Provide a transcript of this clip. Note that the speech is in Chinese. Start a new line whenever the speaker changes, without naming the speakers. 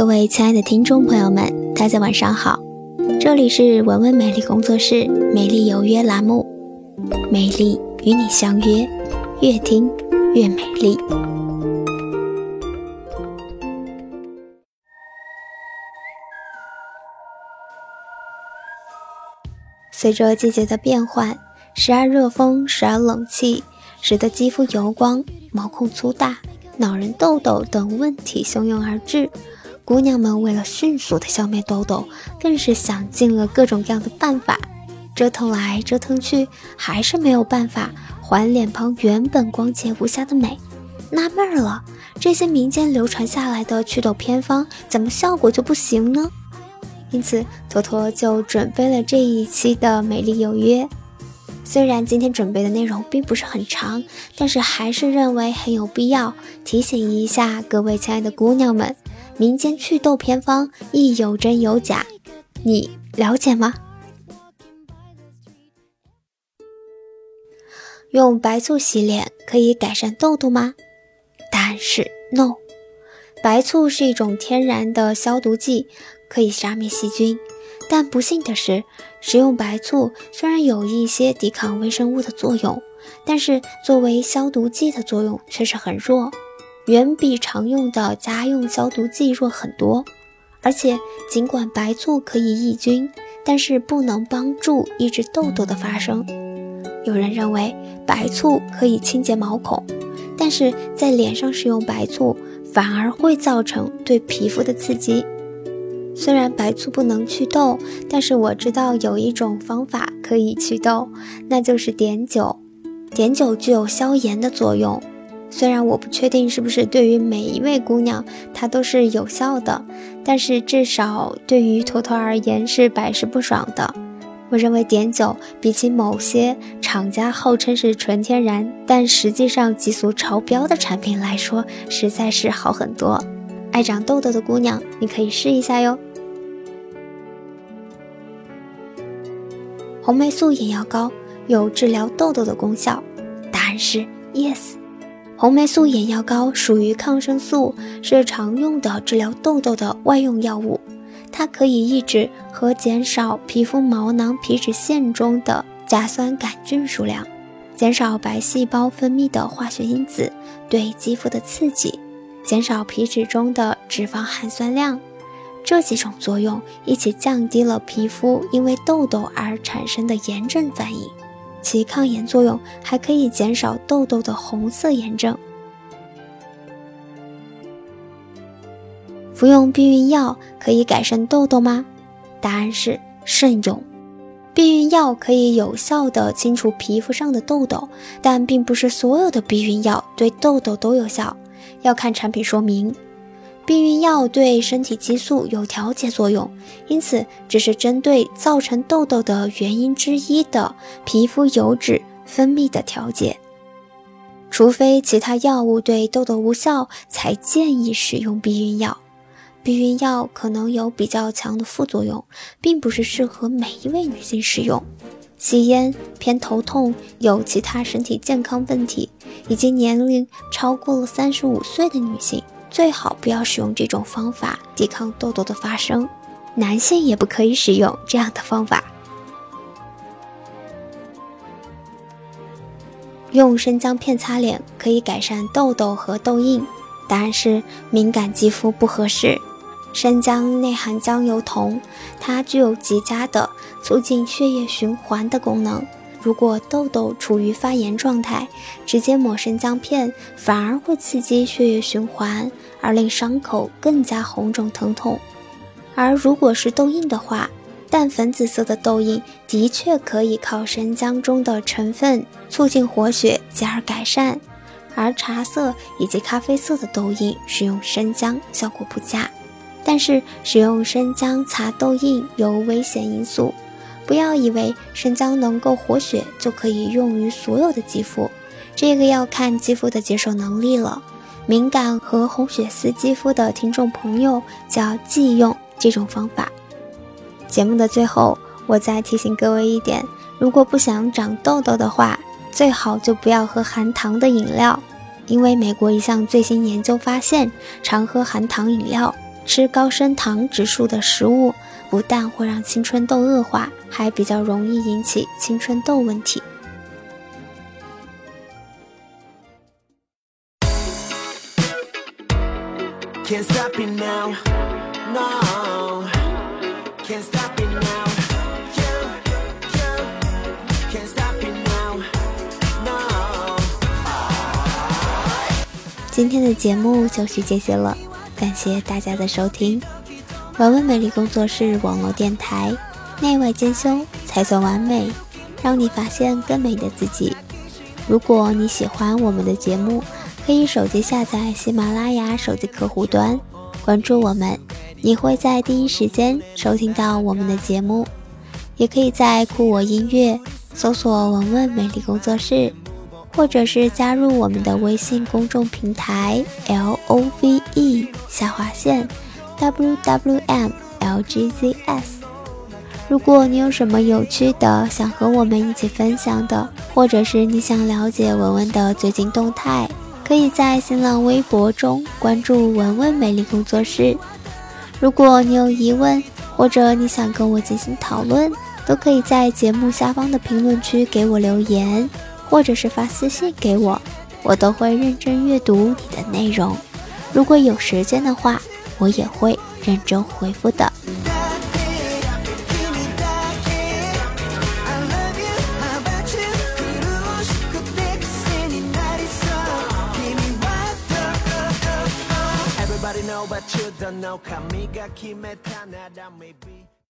各位亲爱的听众朋友们，大家晚上好，这里是文文美丽工作室美丽有约栏目，美丽与你相约，越听越美丽。随着季节的变换，时而热风，时而冷气，使得肌肤油光、毛孔粗大、恼人痘痘等问题汹涌而至。姑娘们为了迅速的消灭痘痘，更是想尽了各种各样的办法，折腾来折腾去，还是没有办法还脸庞原本光洁无瑕的美。纳闷了，这些民间流传下来的祛痘偏方，怎么效果就不行呢？因此，坨坨就准备了这一期的美丽有约。虽然今天准备的内容并不是很长，但是还是认为很有必要提醒一下各位亲爱的姑娘们：民间祛痘偏方亦有真有假，你了解吗？用白醋洗脸可以改善痘痘吗？答案是 no。白醋是一种天然的消毒剂。可以杀灭细菌，但不幸的是，食用白醋虽然有一些抵抗微生物的作用，但是作为消毒剂的作用却是很弱，远比常用的家用消毒剂弱很多。而且，尽管白醋可以抑菌，但是不能帮助抑制痘痘的发生。有人认为白醋可以清洁毛孔，但是在脸上使用白醋反而会造成对皮肤的刺激。虽然白醋不能祛痘，但是我知道有一种方法可以祛痘，那就是碘酒。碘酒具有消炎的作用，虽然我不确定是不是对于每一位姑娘它都是有效的，但是至少对于坨坨而言是百试不爽的。我认为碘酒比起某些厂家号称是纯天然，但实际上激素超标的产品来说，实在是好很多。爱长痘痘的姑娘，你可以试一下哟。红霉素眼药膏有治疗痘痘的功效，答案是 yes。红霉素眼药膏属于抗生素，是常用的治疗痘痘的外用药物。它可以抑制和减少皮肤毛囊皮脂腺中的甲酸杆菌数量，减少白细胞分泌的化学因子对肌肤的刺激，减少皮脂中的脂肪含酸量。这几种作用一起降低了皮肤因为痘痘而产生的炎症反应，其抗炎作用还可以减少痘痘的红色炎症。服用避孕药可以改善痘痘吗？答案是慎用。避孕药可以有效的清除皮肤上的痘痘，但并不是所有的避孕药对痘痘都有效，要看产品说明。避孕药对身体激素有调节作用，因此只是针对造成痘痘的原因之一的皮肤油脂分泌的调节。除非其他药物对痘痘无效，才建议使用避孕药。避孕药可能有比较强的副作用，并不是适合每一位女性使用。吸烟、偏头痛、有其他身体健康问题以及年龄超过了三十五岁的女性。最好不要使用这种方法抵抗痘痘的发生，男性也不可以使用这样的方法。用生姜片擦脸可以改善痘痘和痘印，答案是敏感肌肤不合适。生姜内含姜油酮，它具有极佳的促进血液循环的功能。如果痘痘处于发炎状态，直接抹生姜片反而会刺激血液循环，而令伤口更加红肿疼痛。而如果是痘印的话，淡粉紫色的痘印的确可以靠生姜中的成分促进活血，进而改善；而茶色以及咖啡色的痘印，使用生姜效果不佳。但是使用生姜擦痘印有危险因素。不要以为生姜能够活血就可以用于所有的肌肤，这个要看肌肤的接受能力了。敏感和红血丝肌肤的听众朋友就要忌用这种方法。节目的最后，我再提醒各位一点：如果不想长痘痘的话，最好就不要喝含糖的饮料，因为美国一项最新研究发现，常喝含糖饮料吃高升糖指数的食物，不但会让青春痘恶化，还比较容易引起青春痘问题。今天的节目就是这些了，感谢大家的收听。玩玩美丽工作室网络电台，内外兼修才算完美，让你发现更美的自己。如果你喜欢我们的节目，可以手机下载喜马拉雅手机客户端，关注我们，你会在第一时间收听到我们的节目。也可以在酷我音乐搜索“文文美丽工作室”。或者是加入我们的微信公众平台 L O V E 下划线 W W M L G Z S。如果你有什么有趣的想和我们一起分享的，或者是你想了解文文的最近动态，可以在新浪微博中关注文文美丽工作室。如果你有疑问，或者你想跟我进行讨论，都可以在节目下方的评论区给我留言。或者是发私信给我，我都会认真阅读你的内容。如果有时间的话，我也会认真回复的。Everybody know but you don't know 髪が決めたなら maybe